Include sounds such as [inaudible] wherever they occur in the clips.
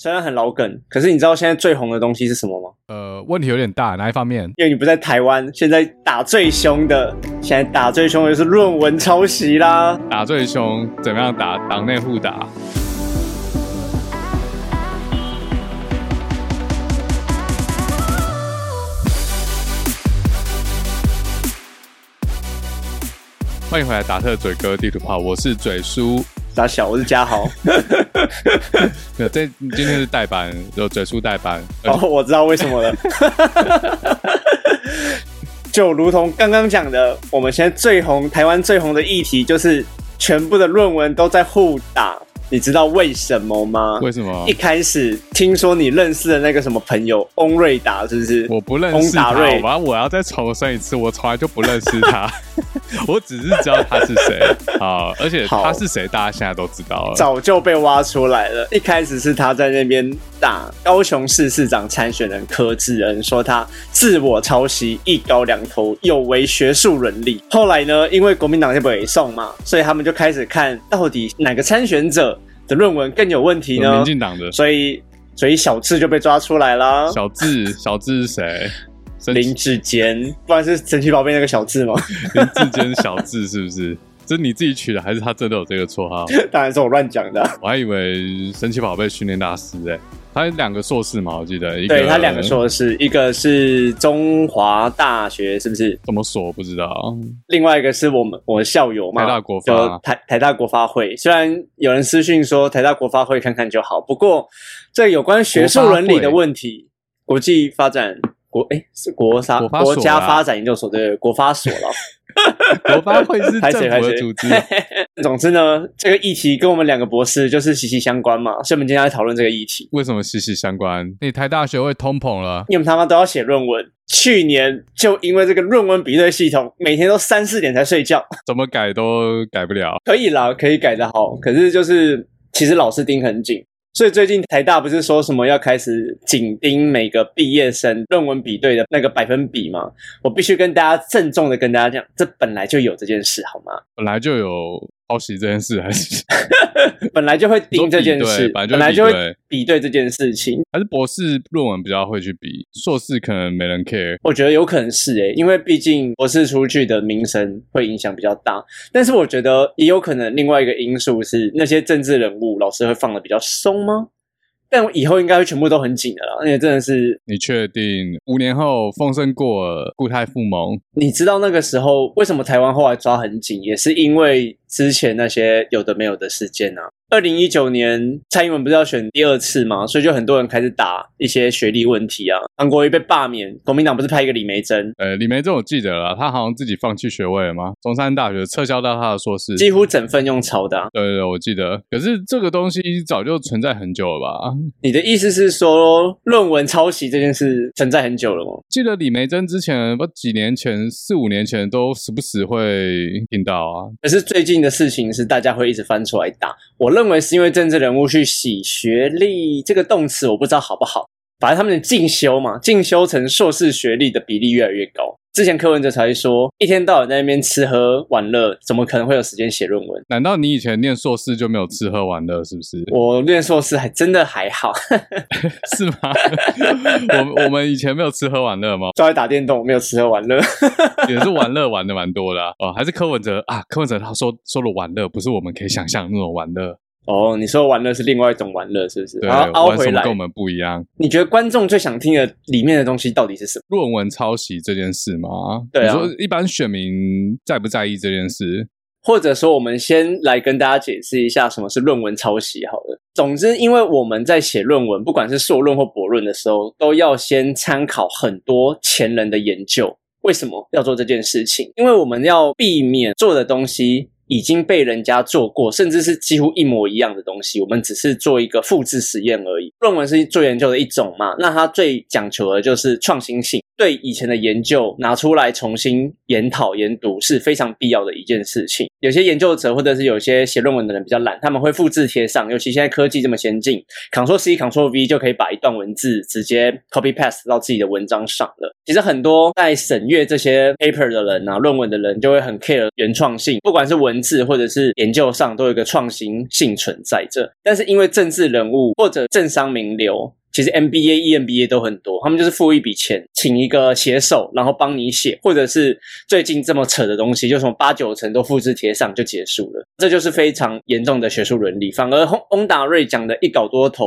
虽然很老梗，可是你知道现在最红的东西是什么吗？呃，问题有点大，哪一方面？因为你不在台湾，现在打最凶的，现在打最凶的就是论文抄袭啦。打最凶，怎么样打？党内互打。欢迎回来，达特嘴哥地图炮，我是嘴叔。大小，我是嘉豪。[laughs] 这今天是代班，有嘴叔代班。哦，我知道为什么了。[laughs] 就如同刚刚讲的，我们现在最红，台湾最红的议题就是全部的论文都在互打。你知道为什么吗？为什么？一开始听说你认识的那个什么朋友翁瑞达，是不是？我不认识他。瑞我我要再重申一次，我从来就不认识他，[laughs] 我只是知道他是谁。好，而且他是谁，大家现在都知道了，早就被挖出来了。一开始是他在那边打高雄市市长参选人柯志恩，说他自我抄袭，一高两头，有违学术伦理。后来呢，因为国民党就北送嘛，所以他们就开始看到底哪个参选者的论文更有问题呢？民进党的，所以所以小智就被抓出来了。小智，[laughs] 小智是谁？林志坚，不然是神奇宝贝那个小智吗？[laughs] 林志坚小智是不是？这是你自己取的，还是他真的有这个绰号？[laughs] 当然是我乱讲的。我还以为神奇宝贝训练大师诶、欸。他有两个硕士嘛，我记得。对，他两个硕士，一个是中华大学，是不是？怎么说不知道。另外一个是我们我的校友嘛，台大国发，台台大国发会。虽然有人私讯说台大国发会看看就好，不过这有关学术伦理的问题，国际发展国哎是国发国家发展研究所对国发所了。[laughs] 国发会是政府的组织。[laughs] 总之呢，这个议题跟我们两个博士就是息息相关嘛，所以我们今天来讨论这个议题。为什么息息相关？你台大学会通膨了，你们他妈都要写论文。去年就因为这个论文比对系统，每天都三四点才睡觉，[laughs] 怎么改都改不了。可以啦，可以改的好，可是就是其实老师盯很紧。所以最近台大不是说什么要开始紧盯每个毕业生论文比对的那个百分比吗？我必须跟大家郑重的跟大家讲，这本来就有这件事，好吗？本来就有抄袭这件事，还是 [laughs] 本来就会盯这件事，本来，就会比对这件事情，还是博士论文比较会去比，硕士可能没人 care。我觉得有可能是诶、欸，因为毕竟博士出去的名声会影响比较大，但是我觉得也有可能另外一个因素是那些政治人物老师会放的比较松吗？但以后应该会全部都很紧的了，而且真的是。你确定五年后风声过了，固态复萌？你知道那个时候为什么台湾后来抓很紧，也是因为之前那些有的没有的事件啊。二零一九年蔡英文不是要选第二次吗？所以就很多人开始打一些学历问题啊。韩国瑜被罢免，国民党不是派一个李梅珍？呃，李梅珍我记得了，他好像自己放弃学位了吗？中山大学撤销到他的硕士，几乎整份用抄的啊。对对对，我记得。可是这个东西早就存在很久了吧？你的意思是说，论文抄袭这件事存在很久了吗？记得李梅珍之前不几年前四五年前都时不时会听到啊。可是最近的事情是大家会一直翻出来打。我认为是因为政治人物去洗学历这个动词，我不知道好不好。反正他们的进修嘛，进修成硕士学历的比例越来越高。之前柯文哲才说，一天到晚在那边吃喝玩乐，怎么可能会有时间写论文？难道你以前念硕士就没有吃喝玩乐？是不是？我念硕士还真的还好，[laughs] 是吗？[laughs] 我我们以前没有吃喝玩乐吗？都在打电动，没有吃喝玩乐，[laughs] 也是玩乐玩的蛮多的啊。哦，还是柯文哲啊？柯文哲他说说的玩乐，不是我们可以想象的那种玩乐。哦，你说玩乐是另外一种玩乐，是不是？对，然后凹回来，跟我们不一样。你觉得观众最想听的里面的东西到底是什么？论文抄袭这件事吗？对啊。你说一般选民在不在意这件事？或者说，我们先来跟大家解释一下什么是论文抄袭好了。总之，因为我们在写论文，不管是硕论或博论的时候，都要先参考很多前人的研究。为什么要做这件事情？因为我们要避免做的东西。已经被人家做过，甚至是几乎一模一样的东西，我们只是做一个复制实验而已。论文是做研究的一种嘛，那它最讲求的就是创新性。对以前的研究拿出来重新研讨研读是非常必要的一件事情。有些研究者或者是有些写论文的人比较懒，他们会复制贴上，尤其现在科技这么先进，Ctrl C Ctrl V 就可以把一段文字直接 copy paste 到自己的文章上了。其实很多在审阅这些 paper 的人啊，论文的人就会很 care 原创性，不管是文字或者是研究上，都有一个创新性存在着。但是因为政治人物或者政商名流。其实 MBA、EMBA 都很多，他们就是付一笔钱，请一个写手，然后帮你写，或者是最近这么扯的东西，就从八九成都复制贴上就结束了，这就是非常严重的学术伦理。反而翁翁达瑞讲的一稿多头，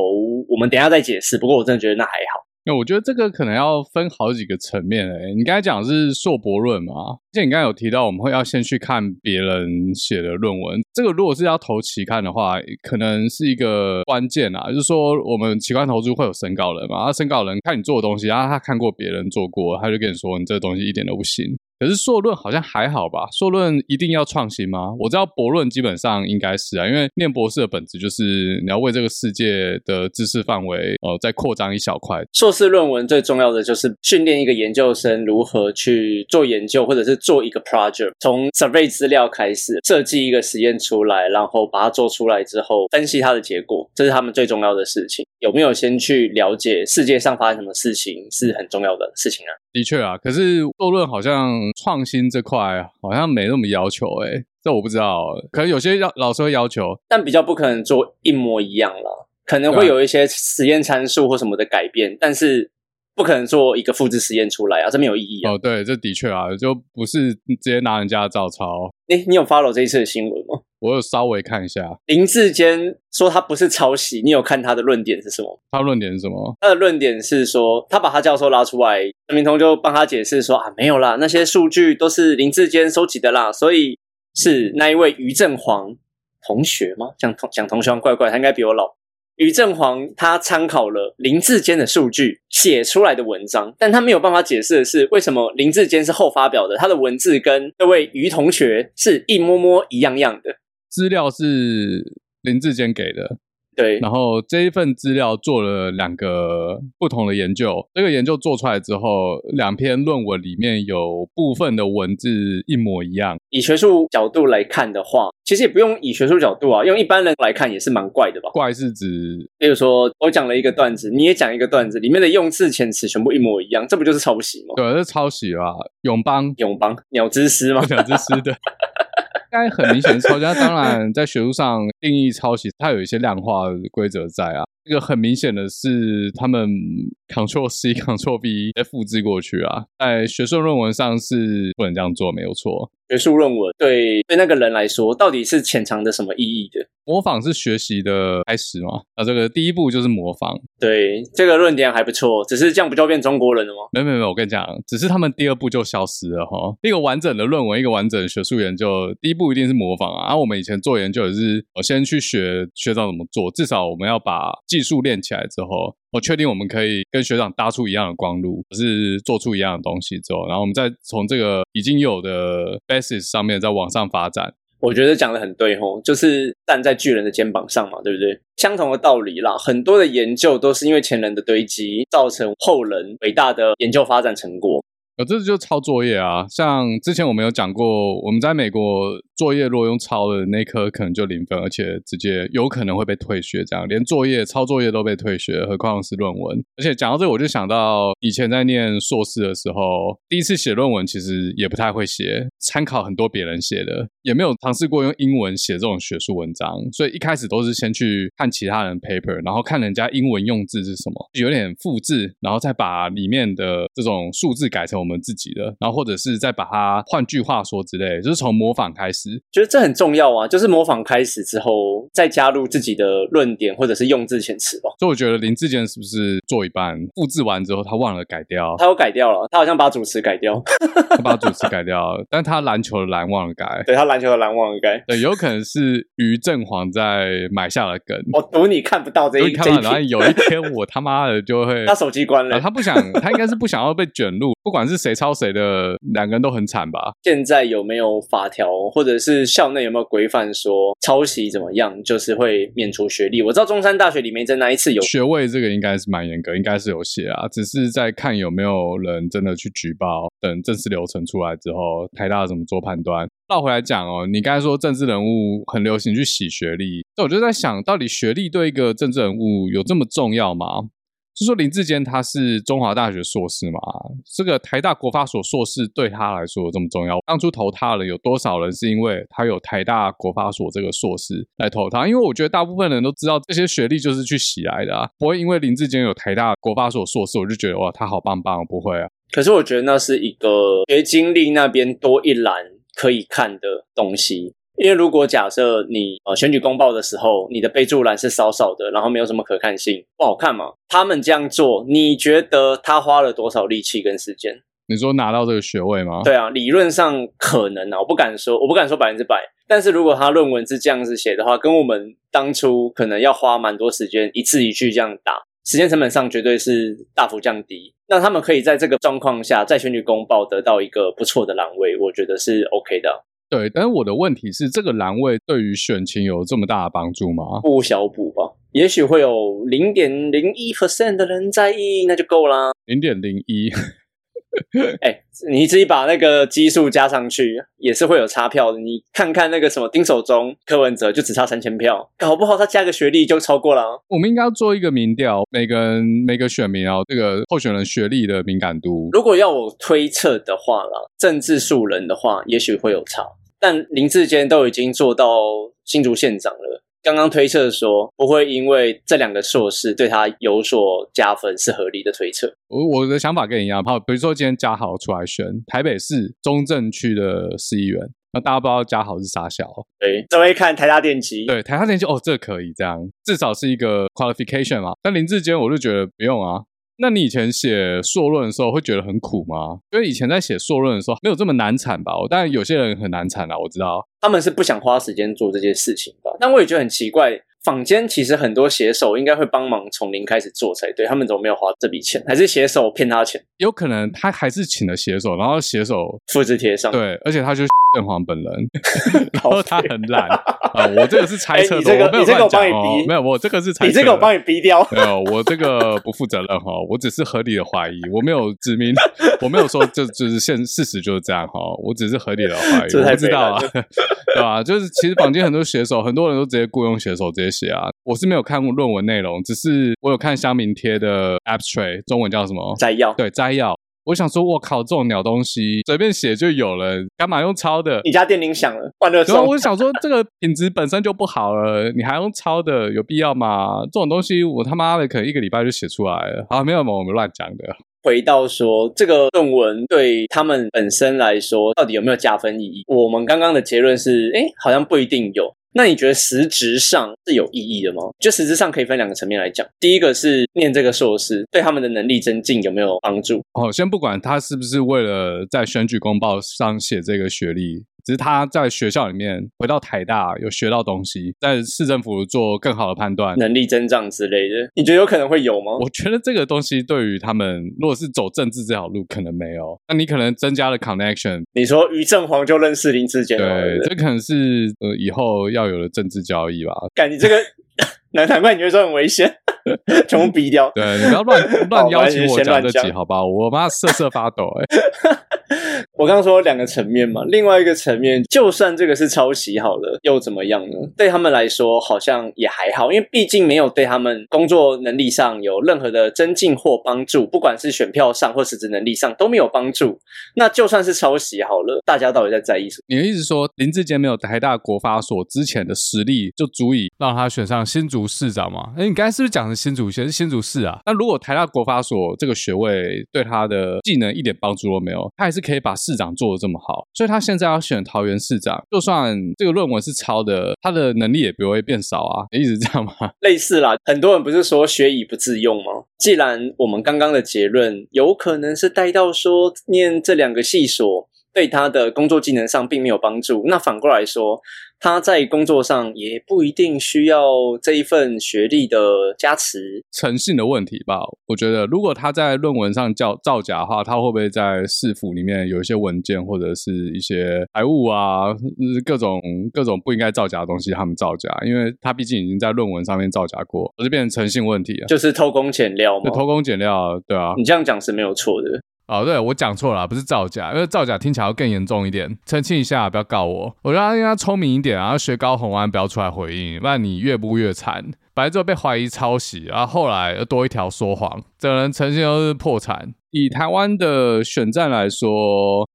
我们等下再解释。不过我真的觉得那还好。那我觉得这个可能要分好几个层面诶。你刚才讲的是硕博论嘛？而且你刚才有提到我们会要先去看别人写的论文，这个如果是要投期刊的话，可能是一个关键啊。就是说我们期刊投资会有审稿人嘛？那审稿人看你做的东西，然后他看过别人做过，他就跟你说你这个东西一点都不行。可是硕论好像还好吧？硕论一定要创新吗？我知道博论基本上应该是啊，因为念博士的本质就是你要为这个世界的知识范围呃再扩张一小块。硕士论文最重要的就是训练一个研究生如何去做研究，或者是做一个 project，从 survey 资料开始设计一个实验出来，然后把它做出来之后分析它的结果，这是他们最重要的事情。有没有先去了解世界上发生什么事情是很重要的事情啊？的确啊，可是做论好像。创新这块好像没那么要求诶、欸，这我不知道，可能有些要老师会要求，但比较不可能做一模一样了，可能会有一些实验参数或什么的改变，但是不可能做一个复制实验出来啊，这没有意义啊。哦，对，这的确啊，就不是直接拿人家的照抄。诶，你有 follow 这一次的新闻吗？我有稍微看一下，林志坚说他不是抄袭，你有看他的论点是什么？他论点是什么？他的论点是说，他把他教授拉出来，陈明通就帮他解释说啊，没有啦，那些数据都是林志坚收集的啦，所以是那一位于正煌同学吗？讲同讲同学怪怪，他应该比我老。于正煌他参考了林志坚的数据写出来的文章，但他没有办法解释的是，为什么林志坚是后发表的，他的文字跟这位于同学是一模模一样样的。资料是林志坚给的，对。然后这一份资料做了两个不同的研究，这个研究做出来之后，两篇论文里面有部分的文字一模一样。以学术角度来看的话，其实也不用以学术角度啊，用一般人来看也是蛮怪的吧？怪是指，比如说我讲了一个段子，你也讲一个段子，里面的用字遣词全部一模一样，这不就是抄袭吗？对，是抄袭啊。永邦，永邦，鸟之诗吗？[laughs] 鸟之诗的。该很明显抄袭，当然在学术上定义抄袭，它有一些量化规则在啊。这个很明显的是，他们 Ctrl C Ctrl V 再复制过去啊，在学术论文上是不能这样做，没有错。学术论文对对那个人来说，到底是潜藏着什么意义的？模仿是学习的开始吗？啊，这个第一步就是模仿。对，这个论点还不错，只是这样不就变中国人了吗？没有没有没有，我跟你讲，只是他们第二步就消失了哈。一个完整的论文，一个完整的学术研究，第一步一定是模仿啊。啊我们以前做研究也是，我先去学学长怎么做，至少我们要把技术练起来之后。我确定我们可以跟学长搭出一样的光路，是做出一样的东西之后，然后我们再从这个已经有的 basis 上面再往上发展。我觉得讲的很对吼，就是站在巨人的肩膀上嘛，对不对？相同的道理啦，很多的研究都是因为前人的堆积，造成后人伟大的研究发展成果。呃，这就抄作业啊，像之前我们有讲过，我们在美国作业如果用抄的那科可能就零分，而且直接有可能会被退学，这样连作业抄作业都被退学，何况是论文。而且讲到这，我就想到以前在念硕士的时候，第一次写论文其实也不太会写，参考很多别人写的，也没有尝试过用英文写这种学术文章，所以一开始都是先去看其他人 paper，然后看人家英文用字是什么，有点复制，然后再把里面的这种数字改成。我们自己的，然后或者是再把它换句话说之类，就是从模仿开始，觉得这很重要啊。就是模仿开始之后，再加入自己的论点或者是用字遣词吧。所以我觉得林志坚是不是做一半复制完之后，他忘了改掉？他有改掉了，他好像把主持改掉，[laughs] 他把主持改掉了，但他篮球的篮忘了改。对，他篮球的篮忘了改，对，有可能是于正煌在埋下了梗。我赌你看不到这一，看到，然后有一天我他妈的就会 [laughs] 他手机关了，他不想，他应该是不想要被卷入。不管是谁抄谁的，两个人都很惨吧？现在有没有法条，或者是校内有没有规范说抄袭怎么样，就是会免除学历？我知道中山大学里面在那一次有学位，这个应该是蛮严格，应该是有写啊，只是在看有没有人真的去举报。等正式流程出来之后，台大怎么做判断？倒回来讲哦，你刚才说政治人物很流行去洗学历，那我就在想到底学历对一个政治人物有这么重要吗？就说林志坚他是中华大学硕士嘛，这个台大国发所硕士对他来说有这么重要？当初投他的有多少人是因为他有台大国发所这个硕士来投他？因为我觉得大部分人都知道这些学历就是去洗来的啊，不会因为林志坚有台大国发所硕士，我就觉得哇他好棒棒，不会啊。可是我觉得那是一个学经历那边多一栏可以看的东西，因为如果假设你呃选举公报的时候，你的备注栏是少少的，然后没有什么可看性，不好看嘛。他们这样做，你觉得他花了多少力气跟时间？你说拿到这个学位吗？对啊，理论上可能啊，我不敢说，我不敢说百分之百。但是如果他论文是这样子写的话，跟我们当初可能要花蛮多时间一字一句这样打。时间成本上绝对是大幅降低，那他们可以在这个状况下，在选举公报得到一个不错的栏位，我觉得是 OK 的。对，但是我的问题是，这个栏位对于选情有这么大的帮助吗？不小补吧，也许会有零点零一 percent 的人在意，那就够啦。零点零一。哎、欸，你自己把那个基数加上去，也是会有差票的。你看看那个什么丁守中、柯文哲，就只差三千票，搞不好他加个学历就超过了。我们应该要做一个民调，每个人每个选民哦，这个候选人学历的敏感度。如果要我推测的话啦，政治素人的话，也许会有差。但林志坚都已经做到新竹县长了。刚刚推测说不会因为这两个硕士对他有所加分，是合理的推测。我我的想法跟你一样，好，比如说今天嘉豪出来选台北市中正区的市议员，那大家不知道嘉豪是啥小？对，这位看台大电机，对，台大电机哦，这可以这样，至少是一个 qualification 嘛。但林志坚我就觉得不用啊。那你以前写硕论的时候会觉得很苦吗？因为以前在写硕论的时候没有这么难产吧？当然有些人很难产啊，我知道他们是不想花时间做这些事情的。但我也觉得很奇怪。坊间其实很多写手应该会帮忙从零开始做才对，他们怎么没有花这笔钱？还是写手骗他钱？有可能他还是请了写手，然后写手复制贴上。对，而且他就是 [laughs] 邓黄本人，[laughs] 然后他很懒啊。我这个是猜测的，欸、你这个我帮你逼，没有，我这个是猜测。你这个我帮你逼掉，没有，我这个不负责任哈，我只是合理的怀疑，我没有指明，[laughs] 我没有说这就是现事实就是这样哈，我只是合理的怀疑，我不知道啊，对吧？就是其实坊间很多写手，很多人都直接雇佣写手直接写啊，我是没有看过论文内容，只是我有看乡民贴的 abstract，中文叫什么？摘要。对，摘要。我想说，我靠，这种鸟东西随便写就有了，干嘛用抄的？你家电铃响了，换热窗。然后我想说，这个品质本身就不好了，你还用抄的，有必要吗？这种东西我他妈的可能一个礼拜就写出来了。好，没有嘛，我们乱讲的。回到说这个论文对他们本身来说，到底有没有加分意义？我们刚刚的结论是，哎，好像不一定有。那你觉得实质上是有意义的吗？就实质上可以分两个层面来讲。第一个是念这个硕士对他们的能力增进有没有帮助？哦，先不管他是不是为了在选举公报上写这个学历。只是他在学校里面回到台大有学到东西，在市政府做更好的判断、能力增长之类的，你觉得有可能会有吗？我觉得这个东西对于他们，如果是走政治这条路，可能没有。那你可能增加了 connection。你说于正煌就认识林志坚，对，这可能是呃以后要有的政治交易吧。感觉这个 [laughs] 难难怪你觉得说很危险，[laughs] 全部逼掉。对，你不要乱 [laughs] 乱邀请我讲这集，好吧？我妈瑟瑟发抖哎、欸。[laughs] 我刚刚说两个层面嘛，另外一个层面，就算这个是抄袭好了，又怎么样呢？对他们来说好像也还好，因为毕竟没有对他们工作能力上有任何的增进或帮助，不管是选票上或实质能力上都没有帮助。那就算是抄袭好了，大家到底在在意什么？你的意思说林志坚没有台大国发所之前的实力，就足以让他选上新竹市长吗？哎，你刚才是不是讲的新竹县是新竹市啊？那如果台大国发所这个学位对他的技能一点帮助都没有，他还是可以把市长做得这么好，所以他现在要选桃园市长，就算这个论文是抄的，他的能力也不会变少啊，一直这样吗？[laughs] 类似啦，很多人不是说学以不自用吗？既然我们刚刚的结论有可能是带到说念这两个系所对他的工作技能上并没有帮助，那反过来说。他在工作上也不一定需要这一份学历的加持。诚信的问题吧，我觉得如果他在论文上造造假的话，他会不会在市府里面有一些文件或者是一些财务啊，各种各种不应该造假的东西，他们造假，因为他毕竟已经在论文上面造假过，这就变成诚信问题啊，就是偷工减料嘛，偷工减料，对啊，你这样讲是没有错的。哦，对，我讲错了，不是造假，因为造假听起来要更严重一点。澄清一下，不要告我。我觉得他应该聪明一点，然后学高虹安，不要出来回应，不然你越不越惨。本来就被怀疑抄袭，然后后来又多一条说谎，整人呈现都是破产。以台湾的选战来说，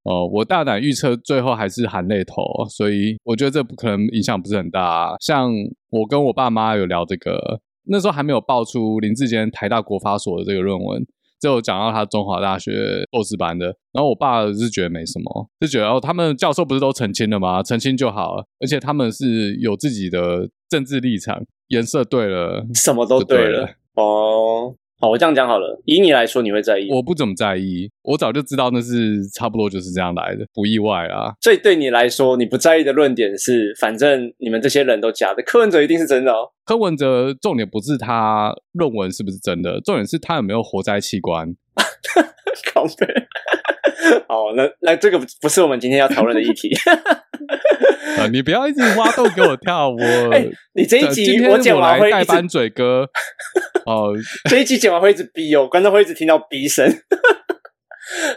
呃，我大胆预测最后还是含泪投，所以我觉得这不可能影响不是很大。像我跟我爸妈有聊这个，那时候还没有爆出林志坚台大国发所的这个论文。就讲到他中华大学硕士班的，然后我爸是觉得没什么，就觉得哦，他们教授不是都澄清了吗？澄清就好了，而且他们是有自己的政治立场，颜色对了，什么都对了哦。好，我这样讲好了。以你来说，你会在意？我不怎么在意，我早就知道那是差不多就是这样来的，不意外啊。所以对你来说，你不在意的论点是，反正你们这些人都假的，柯文哲一定是真的哦。柯文哲重点不是他论文是不是真的，重点是他有没有活摘器官。[laughs] 靠北。[laughs] 好，那那这个不是我们今天要讨论的议题。[laughs] 啊，你不要一直挖洞给我跳，我、[laughs] 欸、你这一集我剪完会代班嘴哥。哦，这一集剪完会一直逼哦，观众会一直听到逼声。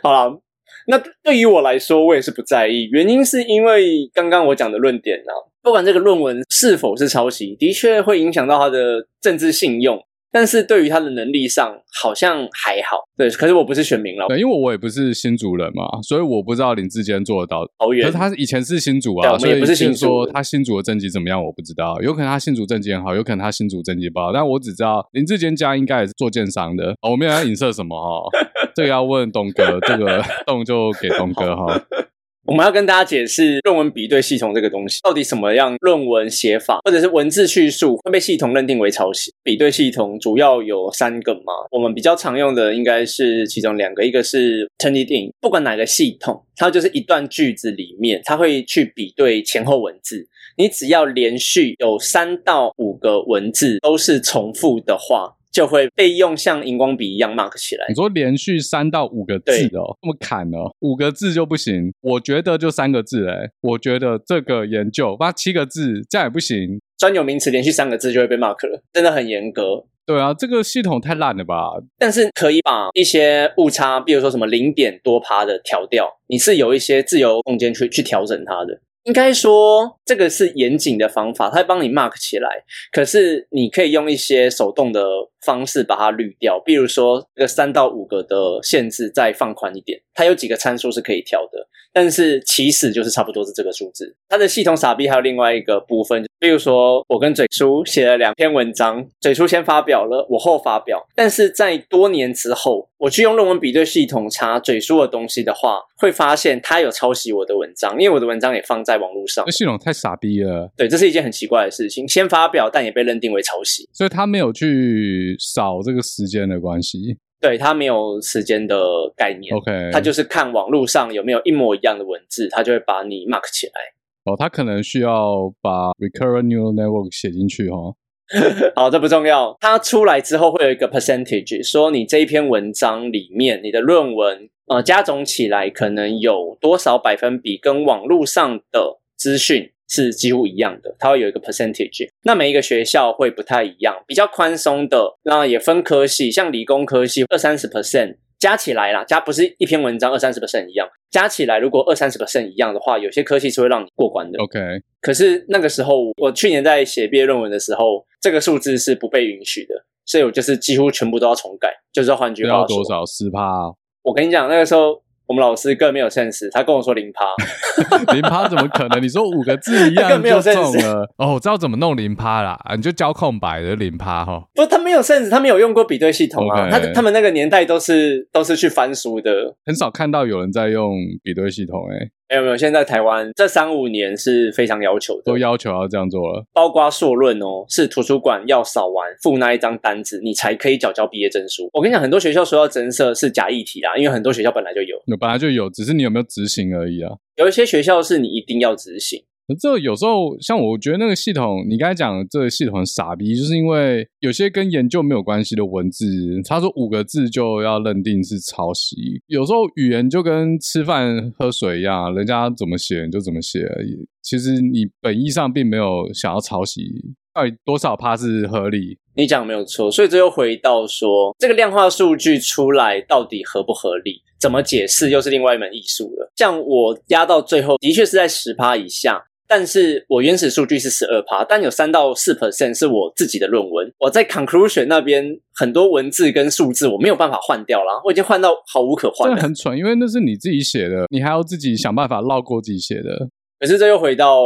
好了，那对于我来说，我也是不在意，原因是因为刚刚我讲的论点呢、啊，不管这个论文是否是抄袭，的确会影响到他的政治信用。但是对于他的能力上好像还好，对。可是我不是选民了，对，因为我也不是新主人嘛，所以我不知道林志坚做得到。可是他以前是新主啊，所以不是新竹。说他新主的政绩怎么样，我不知道。有可能他新主政绩很好，有可能他新主政绩不好。但我只知道林志坚家应该也是做建商的。哦，我没有要影射什么哈，[laughs] 这个要问东哥，这个 [laughs] 洞就给东哥哈。我们要跟大家解释论文比对系统这个东西，到底什么样论文写法或者是文字叙述会被系统认定为抄袭？比对系统主要有三个嘛，我们比较常用的应该是其中两个，一个是 Turnitin，不管哪个系统，它就是一段句子里面，它会去比对前后文字，你只要连续有三到五个文字都是重复的话。就会被用像荧光笔一样 mark 起来。你说连续三到五个字哦，这么砍哦，五个字就不行。我觉得就三个字哎，我觉得这个研究八七个字这样也不行。专有名词连续三个字就会被 mark 了，真的很严格。对啊，这个系统太烂了吧？但是可以把一些误差，比如说什么零点多趴的调掉，你是有一些自由空间去去调整它的。应该说，这个是严谨的方法，它会帮你 mark 起来。可是你可以用一些手动的方式把它滤掉，比如说这个三到五个的限制再放宽一点，它有几个参数是可以调的。但是起始就是差不多是这个数字。它的系统傻逼还有另外一个部分，比如说我跟嘴叔写了两篇文章，嘴叔先发表了，我后发表。但是在多年之后，我去用论文比对系统查嘴叔的东西的话，会发现他有抄袭我的文章，因为我的文章也放在网络上。这系统太傻逼了。对，这是一件很奇怪的事情。先发表，但也被认定为抄袭，所以他没有去扫这个时间的关系。对，他没有时间的概念，OK，他就是看网络上有没有一模一样的文字，他就会把你 mark 起来。哦，他可能需要把 recurrent neural network 写进去哦。[laughs] 好，这不重要。它出来之后会有一个 percentage，说你这一篇文章里面你的论文呃加总起来可能有多少百分比跟网络上的资讯。是几乎一样的，它会有一个 percentage。那每一个学校会不太一样，比较宽松的，那也分科系，像理工科系二三十 percent 加起来啦，加不是一篇文章二三十 percent 一样，加起来如果二三十 percent 一样的话，有些科系是会让你过关的。OK，可是那个时候我去年在写毕业论文的时候，这个数字是不被允许的，所以我就是几乎全部都要重改，就是要换句话说，要多少十趴？我跟你讲，那个时候。我们老师更没有 sense，他跟我说零趴，[laughs] 零趴怎么可能？你说五个字一样就中了哦，我知道怎么弄零趴啦，你就交空白的零趴哈。不，他没有 sense，他没有用过比对系统啊.他他们那个年代都是都是去翻书的，很少看到有人在用比对系统哎、欸。没有没有，现在台湾这三五年是非常要求的，都要求要这样做了。包括硕论哦，是图书馆要扫完附那一张单子，你才可以缴交毕业证书。我跟你讲，很多学校说要增设是假议题啦，因为很多学校本来就有，本来就有，只是你有没有执行而已啊。有一些学校是你一定要执行，这有时候像我觉得那个系统，你刚才讲的这个系统很傻逼，就是因为有些跟研究没有关系的文字，他说五个字就要认定是抄袭。有时候语言就跟吃饭喝水一样，人家怎么写你就怎么写而已。其实你本意上并没有想要抄袭，到底多少趴是合理？你讲没有错，所以这又回到说，这个量化数据出来到底合不合理？怎么解释又是另外一门艺术了。像我压到最后，的确是在十趴以下，但是我原始数据是十二趴，但有三到四 percent 是我自己的论文。我在 conclusion 那边很多文字跟数字我没有办法换掉了，我已经换到毫无可换了。这很蠢，因为那是你自己写的，你还要自己想办法绕过自己写的。可是这又回到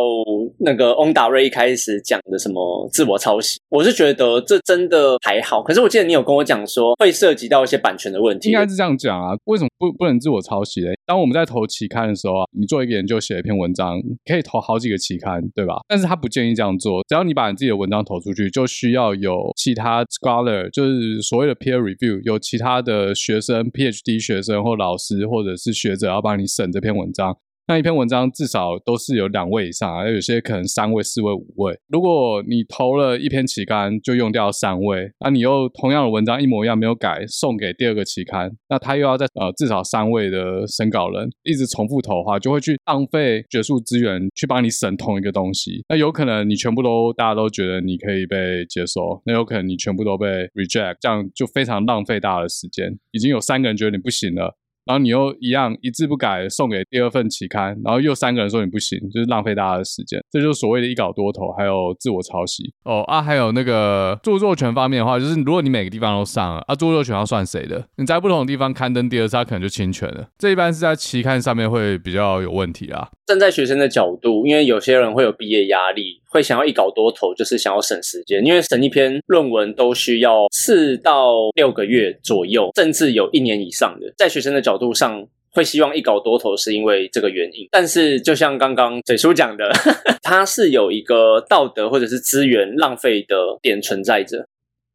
那个翁达瑞一开始讲的什么自我抄袭，我是觉得这真的还好。可是我记得你有跟我讲说会涉及到一些版权的问题，应该是这样讲啊？为什么不不能自我抄袭嘞？当我们在投期刊的时候啊，你做一个研究写一篇文章，可以投好几个期刊，对吧？但是他不建议这样做，只要你把你自己的文章投出去，就需要有其他 scholar，就是所谓的 peer review，有其他的学生、PhD 学生或老师或者是学者要帮你审这篇文章。那一篇文章至少都是有两位以上，而有些可能三位、四位、五位。如果你投了一篇期刊就用掉三位，那你又同样的文章一模一样没有改，送给第二个期刊，那他又要在呃至少三位的审稿人一直重复投的话，就会去浪费学术资源去帮你审同一个东西。那有可能你全部都大家都觉得你可以被接受，那有可能你全部都被 reject，这样就非常浪费大家的时间。已经有三个人觉得你不行了。然后你又一样一字不改送给第二份期刊，然后又三个人说你不行，就是浪费大家的时间，这就是所谓的一稿多投，还有自我抄袭哦啊，还有那个著作权方面的话，就是如果你每个地方都上了啊，著作权要算谁的？你在不同的地方刊登第二次，它可能就侵权了。这一般是在期刊上面会比较有问题啊。站在学生的角度，因为有些人会有毕业压力，会想要一稿多投，就是想要省时间，因为审一篇论文都需要四到六个月左右，甚至有一年以上的。在学生的角度上，会希望一稿多投，是因为这个原因。但是，就像刚刚嘴叔讲的，[laughs] 它是有一个道德或者是资源浪费的点存在着。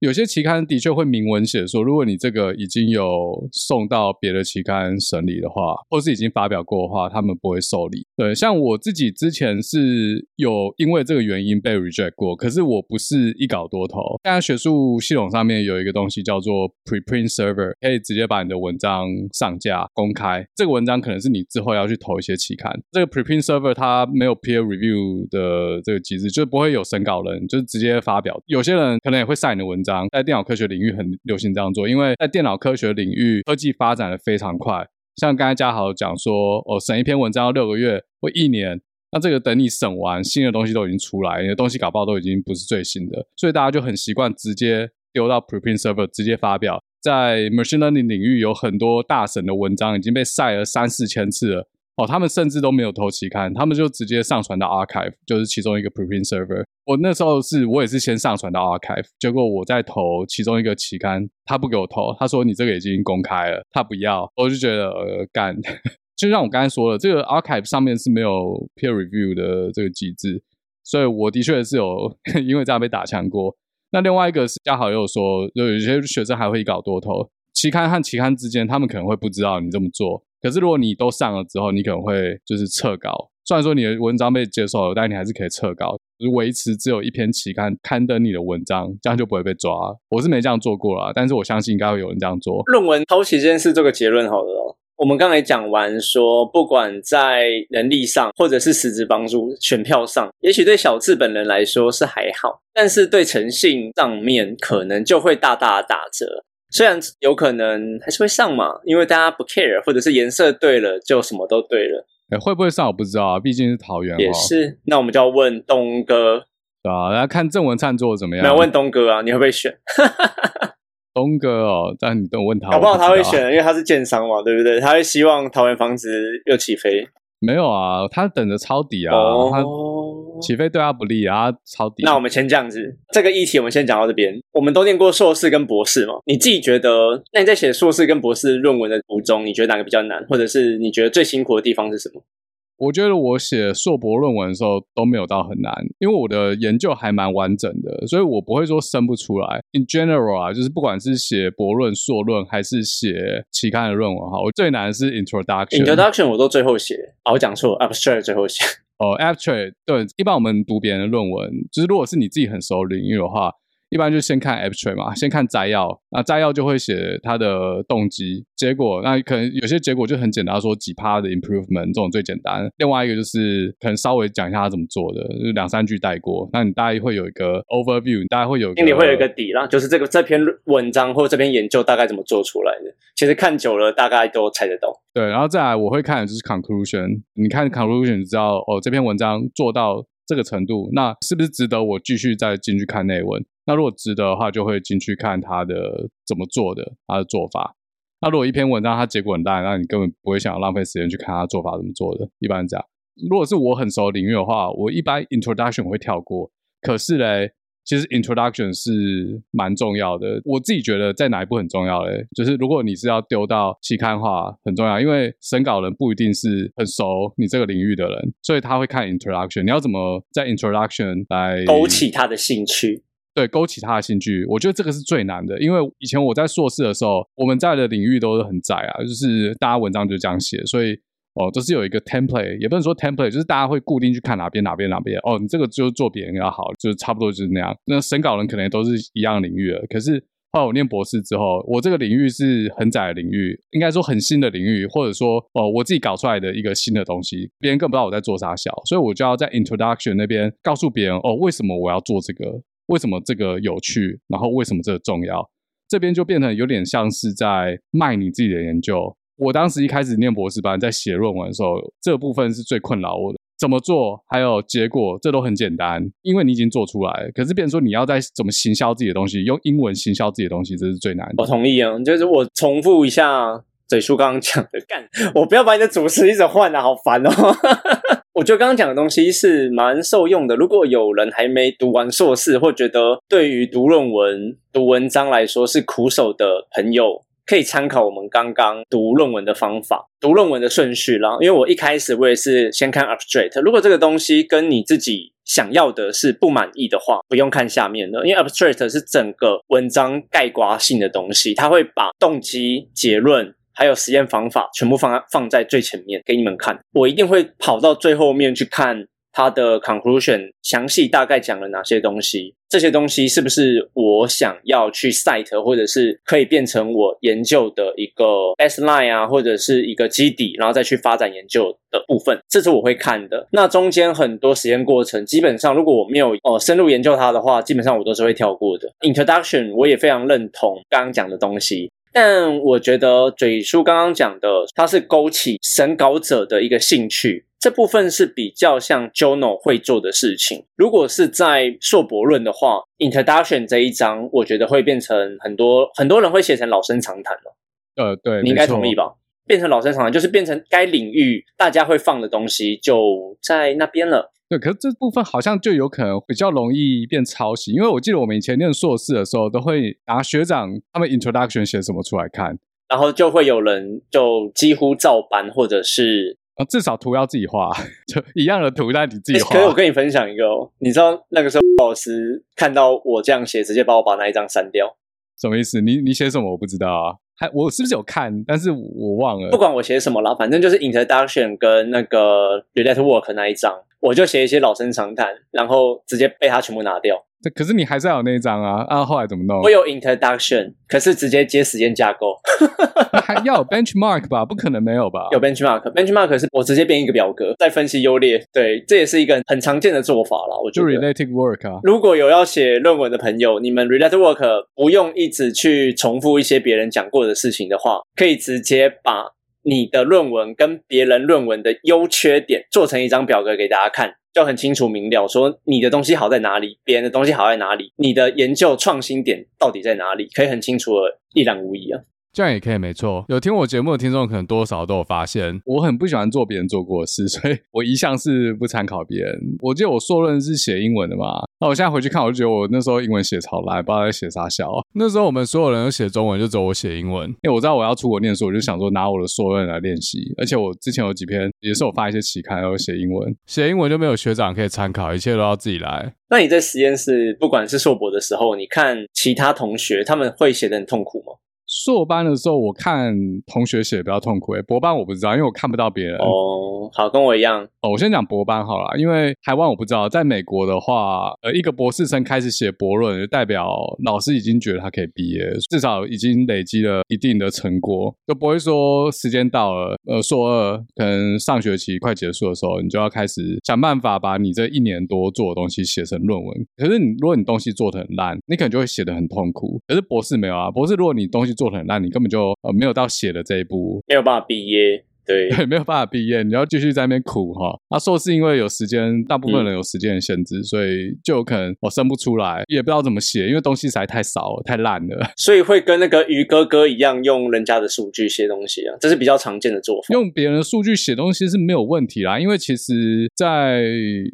有些期刊的确会明文写说，如果你这个已经有送到别的期刊审理的话，或是已经发表过的话，他们不会受理。对，像我自己之前是有因为这个原因被 reject 过，可是我不是一稿多投。现在学术系统上面有一个东西叫做 preprint server，可以直接把你的文章上架公开。这个文章可能是你之后要去投一些期刊。这个 preprint server 它没有 peer review 的这个机制，就是不会有审稿人，就是直接发表。有些人可能也会晒你的文章。在电脑科学领域很流行这样做，因为在电脑科学领域科技发展的非常快。像刚才嘉豪讲说，哦，审一篇文章要六个月或一年，那这个等你审完，新的东西都已经出来，你的东西搞不好都已经不是最新的，所以大家就很习惯直接丢到 preprint server 直接发表。在 machine learning 领域有很多大神的文章已经被晒了三四千次了。哦，他们甚至都没有投期刊，他们就直接上传到 archive，就是其中一个 preprint server。我那时候是我也是先上传到 archive，结果我在投其中一个期刊，他不给我投，他说你这个已经公开了，他不要，我就觉得呃干，[laughs] 就像我刚才说的，这个 archive 上面是没有 peer review 的这个机制，所以我的确是有 [laughs] 因为这样被打枪过。那另外一个是嘉豪也有说，就有些学生还会一稿多投，期刊和期刊之间，他们可能会不知道你这么做。可是如果你都上了之后，你可能会就是撤稿。虽然说你的文章被接受了，但你还是可以撤稿，维持只有一篇期刊刊登你的文章，这样就不会被抓。我是没这样做过啦，但是我相信应该会有人这样做。论文抄袭这件事，做个结论好了。我们刚才讲完说，不管在能力上，或者是实质帮助选票上，也许对小智本人来说是还好，但是对诚信上面可能就会大大打折。虽然有可能还是会上嘛，因为大家不 care，或者是颜色对了就什么都对了。哎，会不会上我不知道啊，毕竟是桃园。也是，那我们就要问东哥，对啊，来看郑文灿做的怎么样？没有问东哥啊，你会不会选？[laughs] 东哥哦，但你等我问他，搞不好他会选，因为他是建商嘛，对不对？他会希望桃园房子又起飞。没有啊，他等着抄底啊。哦。他起飞对他不利啊，超低。那我们先这样子，这个议题我们先讲到这边。我们都念过硕士跟博士嘛，你自己觉得，那你在写硕士跟博士论文的途中，你觉得哪个比较难，或者是你觉得最辛苦的地方是什么？我觉得我写硕博论文的时候都没有到很难，因为我的研究还蛮完整的，所以我不会说生不出来。In general 啊，就是不管是写博论、硕论还是写期刊的论文哈，我最难的是 introduction。Introduction 我都最后写，啊，我讲错，abstract 最后写。哦，abstract 对，一般我们读别人的论文，就是如果是你自己很熟领域的话。一般就先看 abstract 嘛，先看摘要，那摘要就会写它的动机、结果。那可能有些结果就很简单，说几趴的 improvement 这种最简单。另外一个就是可能稍微讲一下他怎么做的，就两三句带过。那你大概会有一个 overview，你大概会有，心里会有一个底啦，就是这个这篇文章或者这篇研究大概怎么做出来的。其实看久了，大概都猜得到。对，然后再来我会看的就是 conclusion。你看 conclusion 就知道哦，这篇文章做到这个程度，那是不是值得我继续再进去看内文？那如果值得的话，就会进去看他的怎么做的，他的做法。那如果一篇文章它结果很烂，那你根本不会想要浪费时间去看他做法怎么做的。一般这样。如果是我很熟的领域的话，我一般 introduction 会跳过。可是嘞，其实 introduction 是蛮重要的。我自己觉得在哪一步很重要嘞？就是如果你是要丢到期刊化，很重要，因为审稿人不一定是很熟你这个领域的人，所以他会看 introduction。你要怎么在 introduction 来勾起他的兴趣？对，勾起他的兴趣，我觉得这个是最难的，因为以前我在硕士的时候，我们在的领域都是很窄啊，就是大家文章就这样写，所以哦，都是有一个 template，也不能说 template，就是大家会固定去看哪边哪边哪边，哦，你这个就是做别人要好，就是差不多就是那样。那审稿人可能都是一样领域的，可是后来我念博士之后，我这个领域是很窄的领域，应该说很新的领域，或者说哦，我自己搞出来的一个新的东西，别人更不知道我在做啥小，所以我就要在 introduction 那边告诉别人哦，为什么我要做这个。为什么这个有趣？然后为什么这个重要？这边就变成有点像是在卖你自己的研究。我当时一开始念博士班，在写论文的时候，这部分是最困扰我的。怎么做，还有结果，这都很简单，因为你已经做出来。可是变成说你要在怎么行销自己的东西，用英文行销自己的东西，这是最难的。我同意啊，就是我重复一下嘴叔刚刚讲的，干，我不要把你的主持一直换了，好烦哦。我觉得刚刚讲的东西是蛮受用的。如果有人还没读完硕士，或觉得对于读论文、读文章来说是苦手的朋友，可以参考我们刚刚读论文的方法、读论文的顺序啦。因为我一开始我也是先看 abstract，如果这个东西跟你自己想要的是不满意的话，不用看下面的，因为 abstract 是整个文章概括性的东西，它会把动机、结论。还有实验方法全部放在放在最前面给你们看，我一定会跑到最后面去看它的 conclusion，详细大概讲了哪些东西，这些东西是不是我想要去 cite，或者是可以变成我研究的一个 s line 啊，或者是一个基底，然后再去发展研究的部分，这是我会看的。那中间很多实验过程，基本上如果我没有哦深入研究它的话，基本上我都是会跳过的。Introduction 我也非常认同刚刚讲的东西。但我觉得嘴叔刚刚讲的，它是勾起审稿者的一个兴趣，这部分是比较像 journal 会做的事情。如果是在硕博论的话，introduction 这一章，我觉得会变成很多很多人会写成老生常谈了。呃，对，你应该同意吧？变成老生常谈，就是变成该领域大家会放的东西就在那边了。对，可是这部分好像就有可能比较容易变抄袭，因为我记得我们以前念硕士的时候，都会拿学长他们 introduction 写什么出来看，然后就会有人就几乎照搬，或者是啊，至少图要自己画，[laughs] 就一样的图，但你自己画。可是我跟你分享一个哦，你知道那个时候老师看到我这样写，直接把我把那一张删掉。什么意思？你你写什么？我不知道啊。还我是不是有看？但是我忘了。不管我写什么了，反正就是 introduction 跟那个 relate work 那一章。我就写一些老生常谈，然后直接被他全部拿掉。这可是你还是要有那一张啊！啊，后来怎么弄？我有 introduction，可是直接接时间架构。[laughs] 还要有 benchmark 吧？不可能没有吧？有 benchmark，benchmark 是我直接编一个表格，再分析优劣。对，这也是一个很常见的做法啦。我觉得。就 related work 啊。如果有要写论文的朋友，你们 related work 不用一直去重复一些别人讲过的事情的话，可以直接把。你的论文跟别人论文的优缺点做成一张表格给大家看，就很清楚明了，说你的东西好在哪里，别人的东西好在哪里，你的研究创新点到底在哪里，可以很清楚的一览无遗啊。这样也可以，没错。有听我节目的听众，可能多少都有发现，我很不喜欢做别人做过的事，[laughs] 所以我一向是不参考别人。我记得我硕论是写英文的嘛，那我现在回去看，我就觉得我那时候英文写超烂，不知道在写啥小。那时候我们所有人都写中文，就只有我写英文，因为我知道我要出国念书，我就想说拿我的硕论来练习。而且我之前有几篇也是我发一些期刊，然后写英文，写英文就没有学长可以参考，一切都要自己来。那你在实验室，不管是硕博的时候，你看其他同学他们会写得很痛苦吗？硕班的时候，我看同学写比较痛苦诶，博班我不知道，因为我看不到别人。哦，哦，好，跟我一样。哦，我先讲博班好了，因为台湾我不知道，在美国的话，呃，一个博士生开始写博论，就代表老师已经觉得他可以毕业，至少已经累积了一定的成果，就不会说时间到了，呃，硕二可能上学期快结束的时候，你就要开始想办法把你这一年多做的东西写成论文。可是你如果你东西做的很烂，你可能就会写的很痛苦。可是博士没有啊，博士如果你东西做的很烂，你根本就呃没有到写的这一步，没有办法毕业。对，对，[laughs] 没有办法毕业，你要继续在那边苦哈。那硕士因为有时间，大部分人有时间的限制，嗯、所以就有可能我生不出来，也不知道怎么写，因为东西实在太少了，太烂了。[laughs] 所以会跟那个鱼哥哥一样，用人家的数据写东西啊，这是比较常见的做法。用别人的数据写东西是没有问题啦，因为其实，在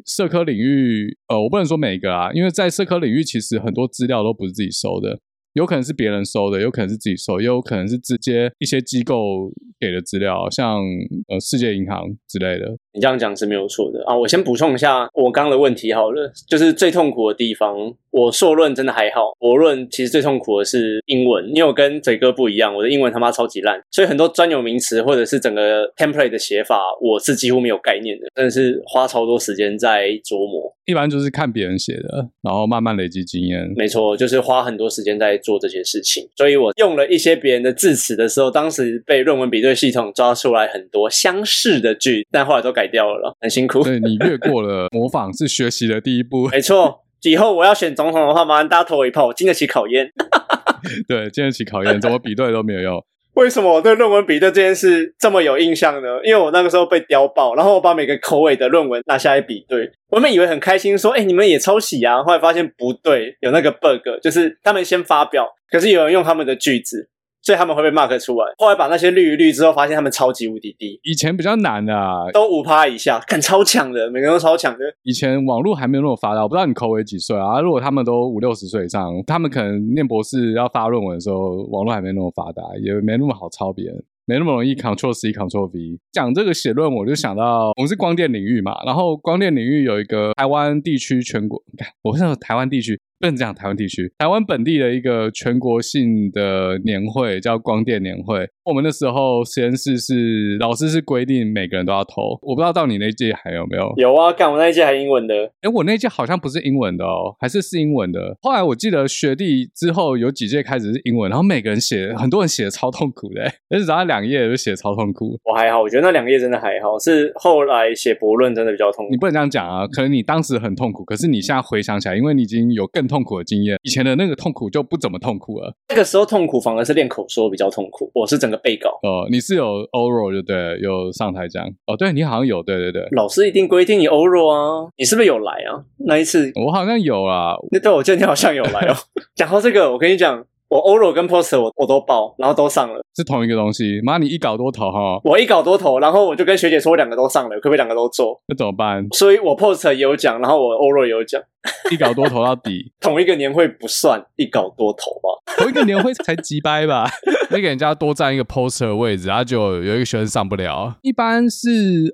社科领域，呃，我不能说每个啊，因为在社科领域，其实很多资料都不是自己收的。有可能是别人收的，有可能是自己收，也有可能是直接一些机构给的资料，像呃世界银行之类的。你这样讲是没有错的啊！我先补充一下我刚刚的问题好了，就是最痛苦的地方，我硕论真的还好，博论其实最痛苦的是英文，因为我跟嘴哥不一样，我的英文他妈超级烂，所以很多专有名词或者是整个 template 的写法，我是几乎没有概念的，真的是花超多时间在琢磨。一般就是看别人写的，然后慢慢累积经验。没错，就是花很多时间在做这些事情。所以我用了一些别人的字词的时候，当时被论文比对系统抓出来很多相似的句，但后来都改掉了，很辛苦。对，你越过了模仿是学习的第一步。[laughs] 没错，以后我要选总统的话，麻烦大家投我一炮，我经得起考验。[laughs] 对，经得起考验，怎么比对都没有用。为什么我对论文比对这件事这么有印象呢？因为我那个时候被刁爆，然后我把每个口尾的论文拿下来比对，我们以为很开心，说：“哎，你们也抄袭啊！”后来发现不对，有那个 bug，就是他们先发表，可是有人用他们的句子。所以他们会被 mark 出来，后来把那些绿一绿之后，发现他们超级无敌低。以前比较难的啊，都五趴以下，看超强的，每个人都超强的。以前网络还没有那么发达，我不知道你口尾几岁啊？如果他们都五六十岁以上，他们可能念博士要发论文的时候，网络还没那么发达，也没那么好抄别人。没那么容易 Ctrl C Ctrl V。讲这个写论文，我就想到我们是光电领域嘛，然后光电领域有一个台湾地区全国，我不知道台湾地区。不能讲台湾地区，台湾本地的一个全国性的年会叫光电年会。我们那时候实验室是老师是规定每个人都要投，我不知道到你那届还有没有？有啊，干我那一届还英文的。诶我那届好像不是英文的哦，还是是英文的。后来我记得学弟之后有几届开始是英文，然后每个人写，很多人写的超痛苦的，而且只要两页就写超痛苦。我还好，我觉得那两页真的还好，是后来写博论真的比较痛苦。你不能这样讲啊，可能你当时很痛苦，可是你现在回想起来，因为你已经有更痛苦的经验。以前的那个痛苦就不怎么痛苦了，那个时候痛苦反而是练口说比较痛苦。我是整个背稿哦，你是有 oral 就对，有上台讲哦，对你好像有，对对对，老师一定规定你 oral 啊，你是不是有来啊？那一次我好像有啊，那对我记得你好像有来哦。[laughs] 讲到这个，我跟你讲。我 oral 跟 poster 我我都报，然后都上了，是同一个东西。妈，你一搞多投哈？我一搞多投，然后我就跟学姐说，我两个都上了，可不可以两个都做？那怎么办？所以我 poster 也有奖，然后我 oral 也有奖，[laughs] 一搞多投到底。[laughs] 同一个年会不算一搞多投吧？[laughs] 同一个年会才几掰吧？你给人家多占一个 poster 的位置，然后就有一个学生上不了。一般是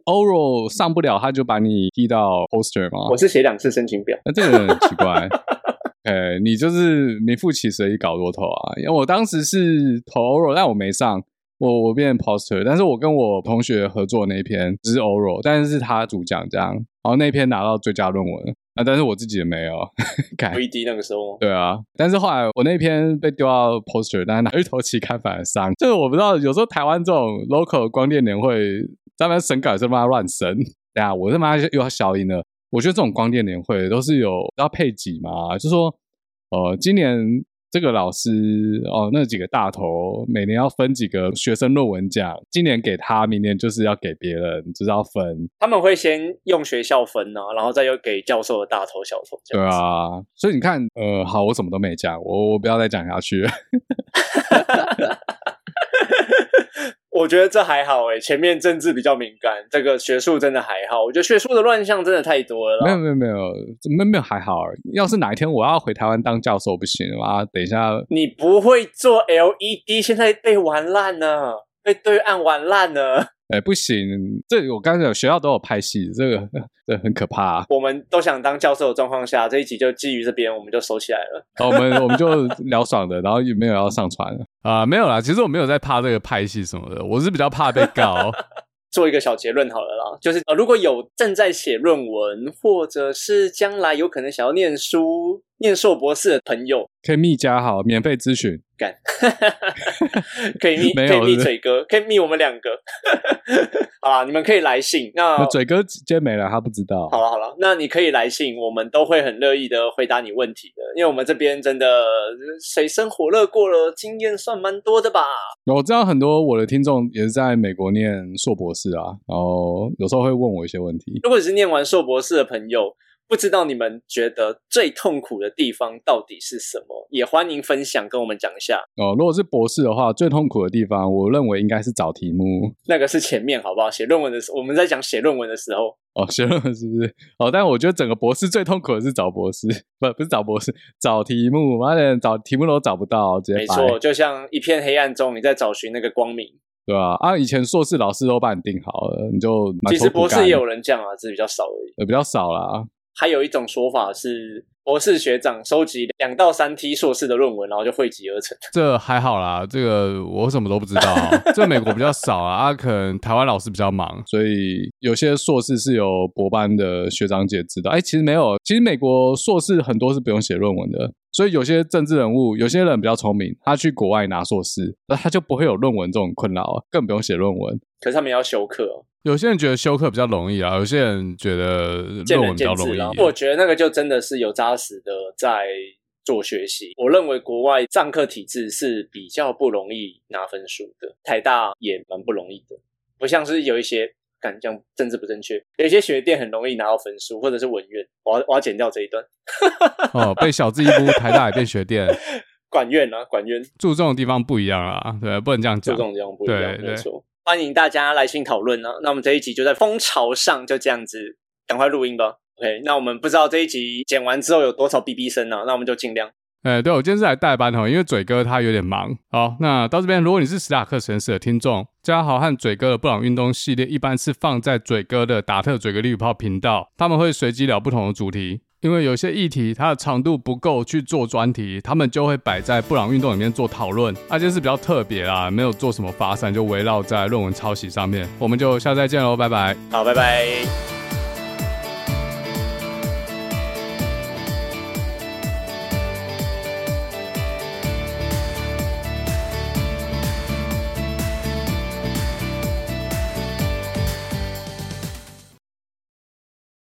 oral 上不了，他就把你踢到 poster 吗？我是写两次申请表，那这个人很奇怪。哎，你就是名副其实一搞多头啊！因为我当时是投 oral，但我没上，我我变 poster，但是我跟我同学合作那一篇只是 oral，但是是他主讲这样，然后那篇拿到最佳论文啊，但是我自己也没有。[laughs] V D 那个时候。对啊，但是后来我那篇被丢到 poster，但是拿去投期刊反而上。这个我不知道，有时候台湾这种 local 光电年会，咱们审稿是他妈乱审，[laughs] 对啊，我他妈又要消音了。我觉得这种光电年会都是有要配给嘛，就说，呃，今年这个老师哦，那几个大头每年要分几个学生论文奖，今年给他，明年就是要给别人，就是要分。他们会先用学校分啊，然后再又给教授的大头小头。对啊，所以你看，呃，好，我什么都没讲，我我不要再讲下去了。[laughs] 我觉得这还好诶，前面政治比较敏感，这个学术真的还好。我觉得学术的乱象真的太多了。没有没有没有，没有没有还好。要是哪一天我要回台湾当教授不行吗？等一下，你不会做 LED，现在被玩烂了，被对岸玩烂了。哎，不行，这我刚才有学校都有拍戏，这个 [laughs] 这很可怕啊。我们都想当教授的状况下，这一集就基于这边，我们就收起来了。我们我们就聊爽的，然后也没有要上传啊，没有啦。其实我没有在怕这个拍戏什么的，我是比较怕被告。[laughs] 做一个小结论好了啦，就是呃，如果有正在写论文，或者是将来有可能想要念书、念硕博士的朋友，可以密加好，免费咨询，干，[laughs] 可以密，可以密嘴哥，可以密我们两个，[laughs] 好啦，你们可以来信。那，嘴哥直接没了，他不知道。好了好了，那你可以来信，我们都会很乐意的回答你问题的，因为我们这边真的水深火热过了，经验算蛮多的吧。我知道很多我的听众也是在美国念硕博士。啊，然后有时候会问我一些问题。如果你是念完硕博士的朋友，不知道你们觉得最痛苦的地方到底是什么？也欢迎分享跟我们讲一下。哦，如果是博士的话，最痛苦的地方，我认为应该是找题目。那个是前面好不好？写论文的时候，我们在讲写论文的时候。哦，写论文是不是？哦，但我觉得整个博士最痛苦的是找博士，不，不是找博士，找题目，妈的，找题目都找不到，直接没错，就像一片黑暗中，你在找寻那个光明。对啊，啊，以前硕士老师都帮你定好了，你就其实博士也有人这样啊，只是比较少而已，呃，比较少啦。还有一种说法是，博士学长收集两到三批硕士的论文，然后就汇集而成。[laughs] 这还好啦，这个我什么都不知道。[laughs] 这美国比较少啊，啊，可能台湾老师比较忙，所以有些硕士是由博班的学长姐知道。哎，其实没有，其实美国硕士很多是不用写论文的。所以有些政治人物，有些人比较聪明，他去国外拿硕士，那他就不会有论文这种困扰啊，更不用写论文。可是他们要修课哦。有些人觉得修课比较容易啊，有些人觉得论文比较容易。我觉得那个就真的是有扎实的在做学习。我认为国外上课体制是比较不容易拿分数的，台大也蛮不容易的，不像是有一些。敢讲政治不正确，有一些学店很容易拿到分数，或者是文院，我要我要剪掉这一段。[laughs] 哦，被小字一部台大也变学店，[laughs] 管院啊，管院注重的地方不一样啊，对，不能这样讲，注重的地方不一样，没错。欢迎大家来信讨论啊，那我们这一集就在风潮上，就这样子，赶快录音吧。OK，那我们不知道这一集剪完之后有多少 BB 声呢？那我们就尽量。哎，对，我今天是来代班哈，因为嘴哥他有点忙。好，那到这边，如果你是史塔克实验室的听众，嘉豪和嘴哥的布朗运动系列一般是放在嘴哥的达特嘴哥利物浦频道，他们会随机聊不同的主题，因为有些议题它的长度不够去做专题，他们就会摆在布朗运动里面做讨论。那件事比较特别啦，没有做什么发散，就围绕在论文抄袭上面。我们就下次再见喽，拜拜。好，拜拜。